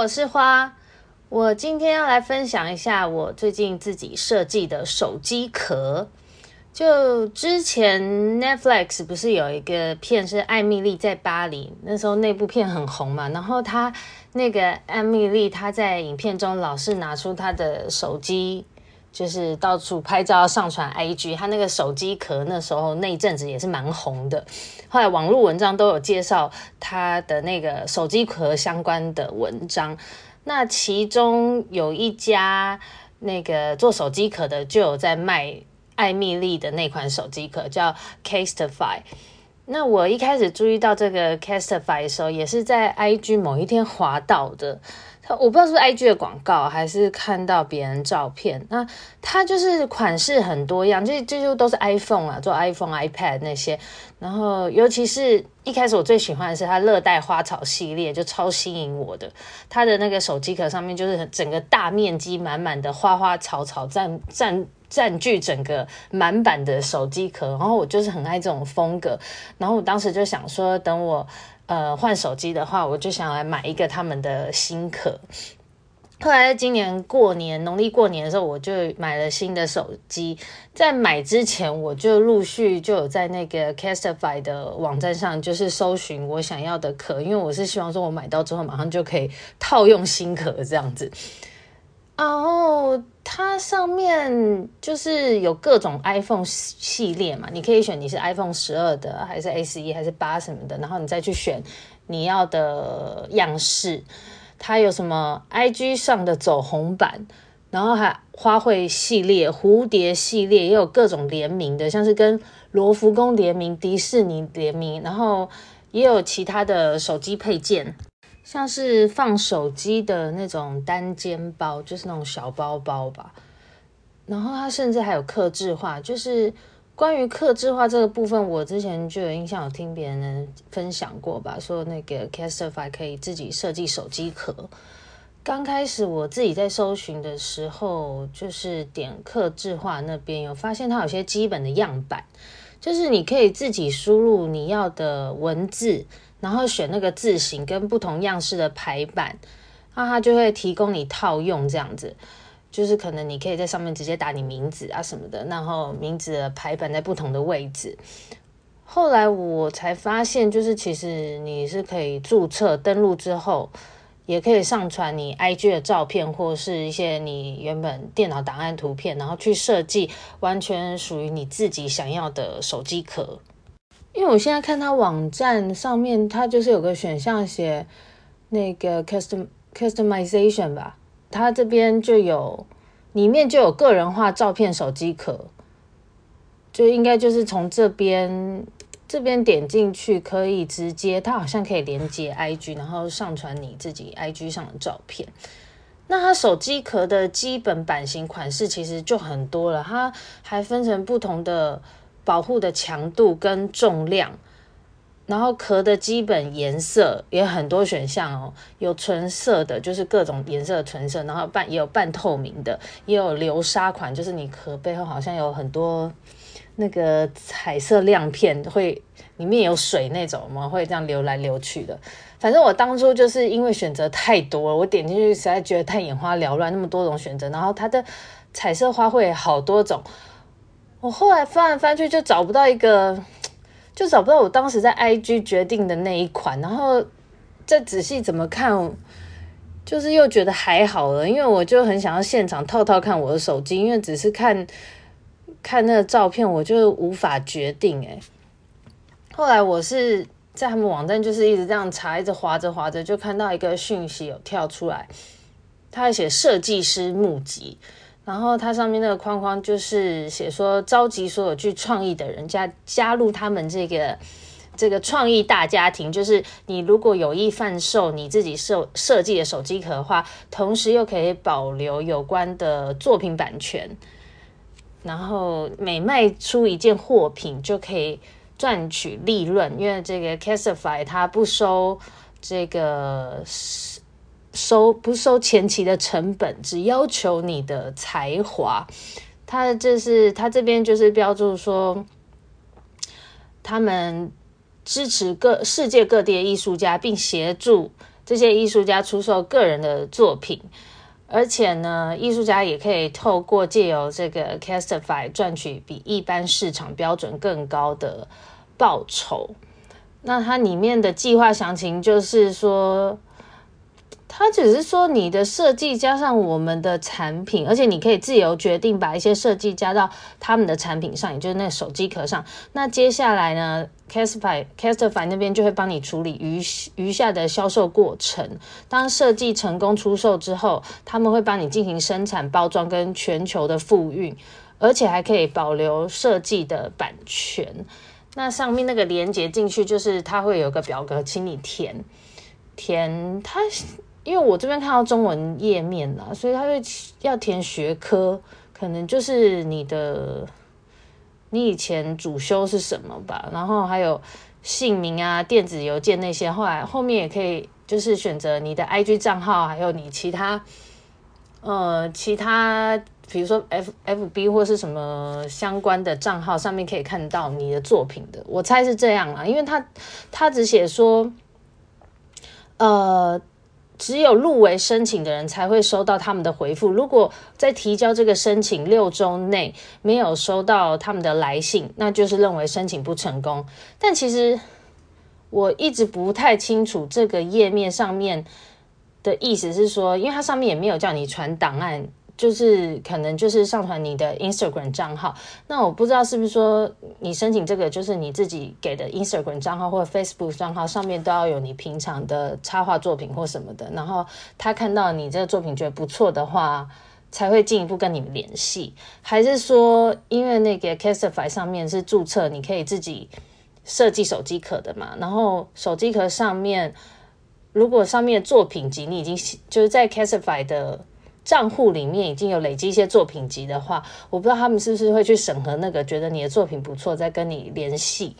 我是花。我今天要来分享一下我最近自己设计的手机壳。就之前 Netflix 不是有一个片是艾米丽在巴黎，那时候那部片很红嘛。然后她那个艾米丽她在影片中老是拿出她的手机，就是到处拍照上传 IG。他那个手机壳那时候那一阵子也是蛮红的。后来网络文章都有介绍他的那个手机壳相关的文章。那其中有一家那个做手机壳的就有在卖。艾蜜莉的那款手机壳叫 Castify。那我一开始注意到这个 Castify 的时候，也是在 IG 某一天滑到的。我不知道是 IG 的广告，还是看到别人照片。那它就是款式很多样，这这就都是 iPhone 啊，做 iPhone、iPad 那些。然后尤其是一开始我最喜欢的是它热带花草系列，就超吸引我的。它的那个手机壳上面就是整个大面积满满的花花草草占占。占据整个满版的手机壳，然后我就是很爱这种风格，然后我当时就想说，等我呃换手机的话，我就想来买一个他们的新壳。后来今年过年农历过年的时候，我就买了新的手机。在买之前，我就陆续就有在那个 Castify 的网站上，就是搜寻我想要的壳，因为我是希望说我买到之后马上就可以套用新壳这样子。然后它上面就是有各种 iPhone 系列嘛，你可以选你是 iPhone 十二的，还是 S 一还是八什么的，然后你再去选你要的样式。它有什么 IG 上的走红版，然后还花卉系列、蝴蝶系列，也有各种联名的，像是跟罗浮宫联名、迪士尼联名，然后也有其他的手机配件。像是放手机的那种单肩包，就是那种小包包吧。然后它甚至还有客制化，就是关于客制化这个部分，我之前就有印象，有听别人分享过吧，说那个 Castify 可以自己设计手机壳。刚开始我自己在搜寻的时候，就是点客制化那边有发现它有些基本的样板，就是你可以自己输入你要的文字。然后选那个字型跟不同样式的排版，那它就会提供你套用这样子，就是可能你可以在上面直接打你名字啊什么的，然后名字的排版在不同的位置。后来我才发现，就是其实你是可以注册登录之后，也可以上传你 IG 的照片或是一些你原本电脑档案图片，然后去设计完全属于你自己想要的手机壳。因为我现在看它网站上面，它就是有个选项写那个 custom customization 吧，它这边就有里面就有个人化照片手机壳，就应该就是从这边这边点进去可以直接，它好像可以连接 IG，然后上传你自己 IG 上的照片。那它手机壳的基本版型款式其实就很多了，它还分成不同的。保护的强度跟重量，然后壳的基本颜色也很多选项哦，有纯色的，就是各种颜色的纯色，然后半也有半透明的，也有流沙款，就是你壳背后好像有很多那个彩色亮片，会里面有水那种嘛，会这样流来流去的。反正我当初就是因为选择太多了，我点进去实在觉得太眼花缭乱，那么多种选择，然后它的彩色花卉好多种。我后来翻来翻去就找不到一个，就找不到我当时在 IG 决定的那一款，然后再仔细怎么看，就是又觉得还好了，因为我就很想要现场套套看我的手机，因为只是看看那个照片，我就无法决定诶。后来我是在他们网站，就是一直这样查，一直滑着滑着，就看到一个讯息有跳出来，他还写设计师募集。然后它上面那个框框就是写说，召集所有具创意的人加加入他们这个这个创意大家庭。就是你如果有意贩售你自己设设计的手机壳的话，同时又可以保留有关的作品版权。然后每卖出一件货品就可以赚取利润，因为这个 Casify 它不收这个。收不收前期的成本，只要求你的才华。他这是他这边就是标注说，他们支持各世界各地的艺术家，并协助这些艺术家出售个人的作品，而且呢，艺术家也可以透过借由这个 Castify 赚取比一般市场标准更高的报酬。那它里面的计划详情就是说。它只是说你的设计加上我们的产品，而且你可以自由决定把一些设计加到他们的产品上，也就是那手机壳上。那接下来呢，Castify Castify 那边就会帮你处理余余下的销售过程。当设计成功出售之后，他们会帮你进行生产、包装跟全球的复运，而且还可以保留设计的版权。那上面那个连接进去，就是它会有个表格，请你填填它。因为我这边看到中文页面啦，所以他会要填学科，可能就是你的你以前主修是什么吧，然后还有姓名啊、电子邮件那些，后来后面也可以就是选择你的 IG 账号，还有你其他呃其他，比如说 F FB 或是什么相关的账号上面可以看到你的作品的，我猜是这样啦，因为他他只写说呃。只有入围申请的人才会收到他们的回复。如果在提交这个申请六周内没有收到他们的来信，那就是认为申请不成功。但其实我一直不太清楚这个页面上面的意思是说，因为它上面也没有叫你传档案。就是可能就是上传你的 Instagram 账号，那我不知道是不是说你申请这个就是你自己给的 Instagram 账号或者 Facebook 账号上面都要有你平常的插画作品或什么的，然后他看到你这个作品觉得不错的话，才会进一步跟你们联系，还是说因为那个 Castify 上面是注册你可以自己设计手机壳的嘛，然后手机壳上面如果上面的作品集你已经就是在 Casify 的。账户里面已经有累积一些作品集的话，我不知道他们是不是会去审核那个，觉得你的作品不错，再跟你联系。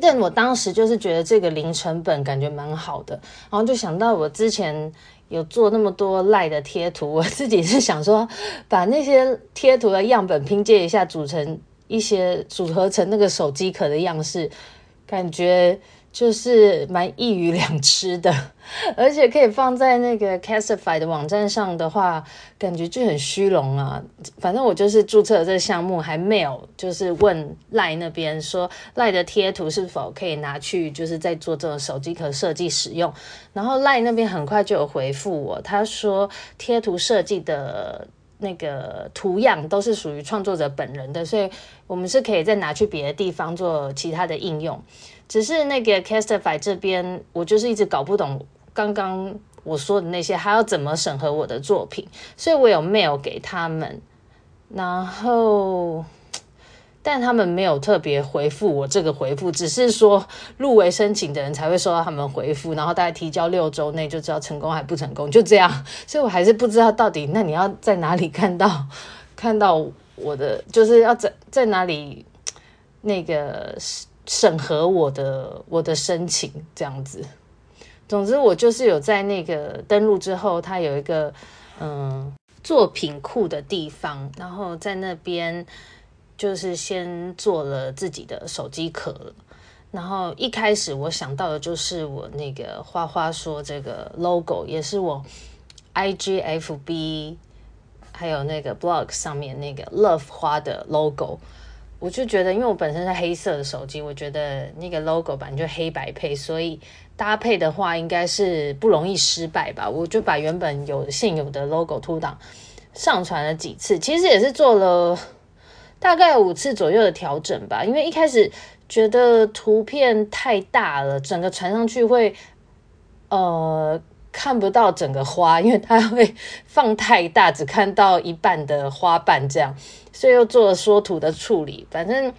但我当时就是觉得这个零成本感觉蛮好的，然后就想到我之前有做那么多赖的贴图，我自己是想说把那些贴图的样本拼接一下，组成一些组合成那个手机壳的样式，感觉。就是蛮一鱼两吃的，而且可以放在那个 Castify 的网站上的话，感觉就很虚荣啊。反正我就是注册了这个项目，还没有就是问赖那边说赖的贴图是否可以拿去，就是在做这种手机壳设计使用。然后赖那边很快就有回复我，他说贴图设计的那个图样都是属于创作者本人的，所以我们是可以再拿去别的地方做其他的应用。只是那个 Castify 这边，我就是一直搞不懂刚刚我说的那些，还要怎么审核我的作品，所以我有 mail 给他们，然后，但他们没有特别回复我这个回复，只是说入围申请的人才会收到他们回复，然后大概提交六周内就知道成功还不成功，就这样，所以我还是不知道到底那你要在哪里看到看到我的，就是要在在哪里那个。审核我的我的申请这样子，总之我就是有在那个登录之后，它有一个嗯作品库的地方，然后在那边就是先做了自己的手机壳，然后一开始我想到的就是我那个花花说这个 logo，也是我 IGFB 还有那个 blog 上面那个 love 花的 logo。我就觉得，因为我本身是黑色的手机，我觉得那个 logo 版就黑白配，所以搭配的话应该是不容易失败吧。我就把原本有现有的 logo 图档上传了几次，其实也是做了大概五次左右的调整吧。因为一开始觉得图片太大了，整个传上去会呃看不到整个花，因为它会放太大，只看到一半的花瓣这样。所以又做了缩图的处理，反正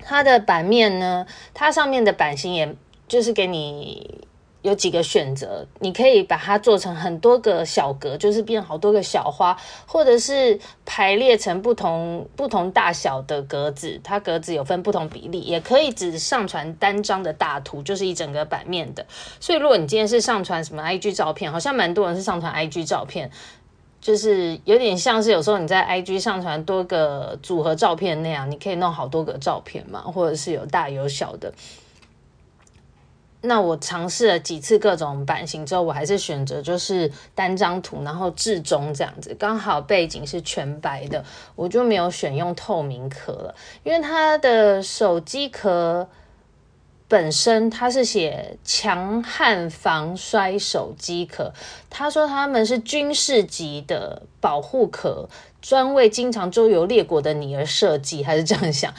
它的版面呢，它上面的版型也就是给你有几个选择，你可以把它做成很多个小格，就是变好多个小花，或者是排列成不同不同大小的格子，它格子有分不同比例，也可以只上传单张的大图，就是一整个版面的。所以如果你今天是上传什么 IG 照片，好像蛮多人是上传 IG 照片。就是有点像是有时候你在 IG 上传多个组合照片那样，你可以弄好多个照片嘛，或者是有大有小的。那我尝试了几次各种版型之后，我还是选择就是单张图，然后置中这样子，刚好背景是全白的，我就没有选用透明壳了，因为它的手机壳本身它是写强悍防摔手机壳，他说他们是军事级的保护壳，专为经常周游列国的你而设计，还是这样想？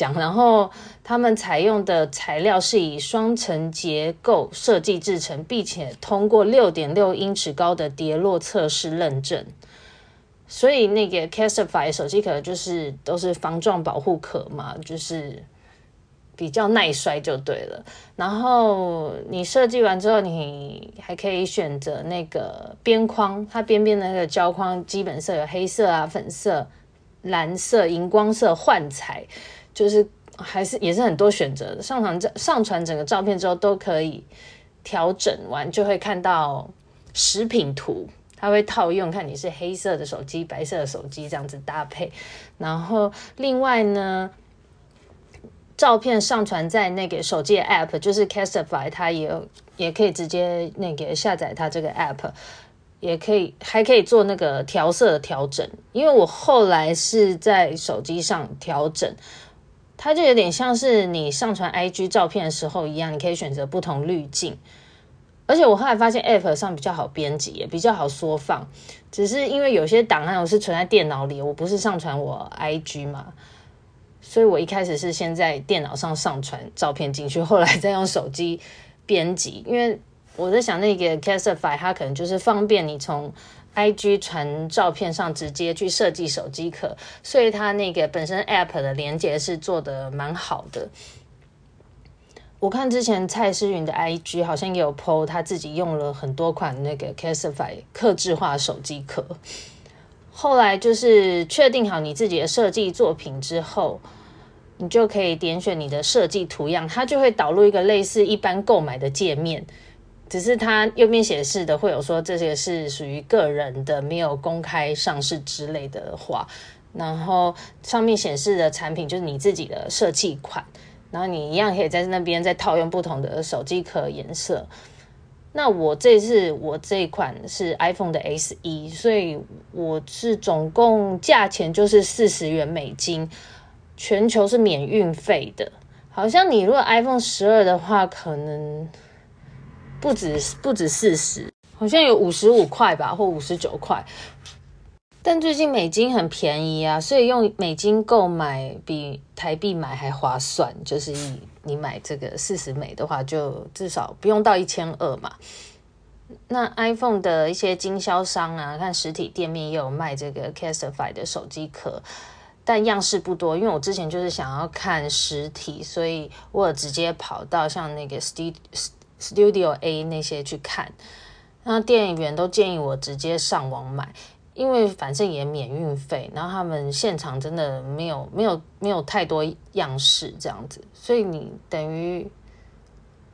讲，然后他们采用的材料是以双层结构设计制成，并且通过六点六英尺高的跌落测试认证。所以那个 Castify 手机壳就是都是防撞保护壳嘛，就是比较耐摔就对了。然后你设计完之后，你还可以选择那个边框，它边边的那个胶框基本色有黑色啊、粉色、蓝色、荧光色、幻彩。就是还是也是很多选择的，上传这上传整个照片之后都可以调整完，就会看到食品图，它会套用，看你是黑色的手机、白色的手机这样子搭配。然后另外呢，照片上传在那个手机 App，就是 Castify，它也也可以直接那个下载它这个 App，也可以还可以做那个调色的调整。因为我后来是在手机上调整。它就有点像是你上传 IG 照片的时候一样，你可以选择不同滤镜。而且我后来发现 App 上比较好编辑，也比较好缩放。只是因为有些档案我是存在电脑里，我不是上传我 IG 嘛，所以我一开始是先在电脑上上传照片进去，后来再用手机编辑。因为我在想那个 Castify，它可能就是方便你从。IG 传照片上直接去设计手机壳，所以它那个本身 App 的连接是做得蛮好的。我看之前蔡诗芸的 IG 好像也有 PO，他自己用了很多款那个 Casetify 客制化手机壳。后来就是确定好你自己的设计作品之后，你就可以点选你的设计图样，它就会导入一个类似一般购买的界面。只是它右边显示的会有说这些是属于个人的，没有公开上市之类的话，然后上面显示的产品就是你自己的设计款，然后你一样可以在那边再套用不同的手机壳颜色。那我这次我这一款是 iPhone 的 SE，所以我是总共价钱就是四十元美金，全球是免运费的。好像你如果 iPhone 十二的话，可能。不止不止四十，好像有五十五块吧，或五十九块。但最近美金很便宜啊，所以用美金购买比台币买还划算。就是以你买这个四十美的话，就至少不用到一千二嘛。那 iPhone 的一些经销商啊，看实体店面也有卖这个 Casetify 的手机壳，但样式不多。因为我之前就是想要看实体，所以我直接跑到像那个 Sti Studio A 那些去看，那店员都建议我直接上网买，因为反正也免运费，然后他们现场真的没有没有没有太多样式这样子，所以你等于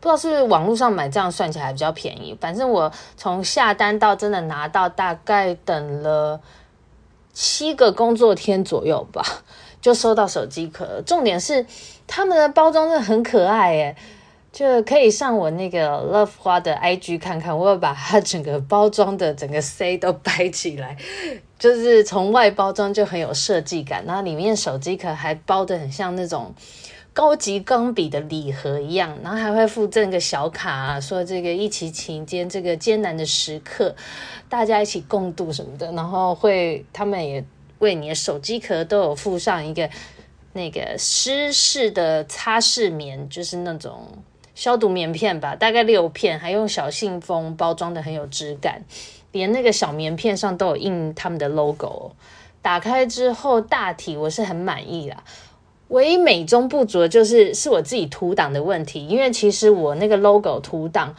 不知道是不是网络上买这样算起来比较便宜。反正我从下单到真的拿到，大概等了七个工作天左右吧，就收到手机壳。重点是他们的包装真的很可爱耶。就可以上我那个 Love 花的 IG 看看，我有把它整个包装的整个 C 都摆起来，就是从外包装就很有设计感，然后里面手机壳还包得很像那种高级钢笔的礼盒一样，然后还会附赠个小卡啊，说这个一起期间这个艰难的时刻，大家一起共度什么的，然后会他们也为你的手机壳都有附上一个那个湿式的擦拭棉，就是那种。消毒棉片吧，大概六片，还用小信封包装的很有质感，连那个小棉片上都有印他们的 logo。打开之后，大体我是很满意啦。唯一美中不足的就是是我自己图档的问题，因为其实我那个 logo 图档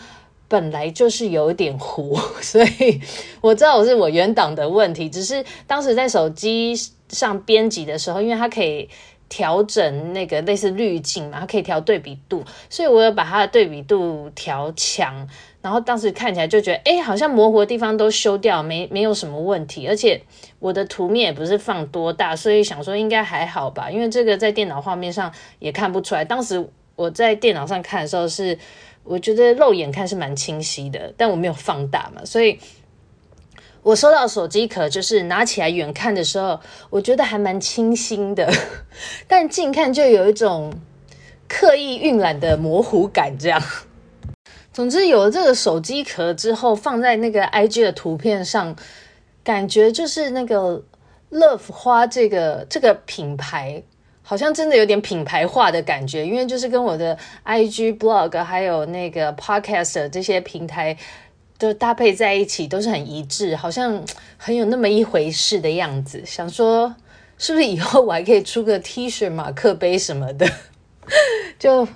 本来就是有一点糊，所以我知道我是我原档的问题，只是当时在手机上编辑的时候，因为它可以。调整那个类似滤镜嘛，它可以调对比度，所以我有把它的对比度调强，然后当时看起来就觉得，哎，好像模糊的地方都修掉，没没有什么问题，而且我的图面也不是放多大，所以想说应该还好吧，因为这个在电脑画面上也看不出来。当时我在电脑上看的时候是，我觉得肉眼看是蛮清晰的，但我没有放大嘛，所以我收到手机壳就是拿起来远看的时候，我觉得还蛮清新的，但近看就有一种刻意晕染的模糊感，这样。总之，有了这个手机壳之后，放在那个 IG 的图片上，感觉就是那个 Love 花这个这个品牌，好像真的有点品牌化的感觉，因为就是跟我的 IG blog 还有那个 podcast 这些平台都搭配在一起，都是很一致，好像很有那么一回事的样子。想说，是不是以后我还可以出个 T 恤、马克杯什么的？就。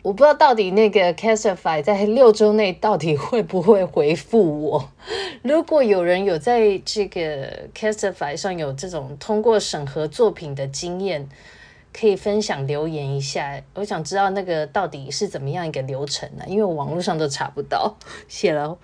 我不知道到底那个 Castify 在六周内到底会不会回复我。如果有人有在这个 Castify 上有这种通过审核作品的经验，可以分享留言一下我想知道那个到底是怎么样一个流程呢？因为网络上都查不到谢了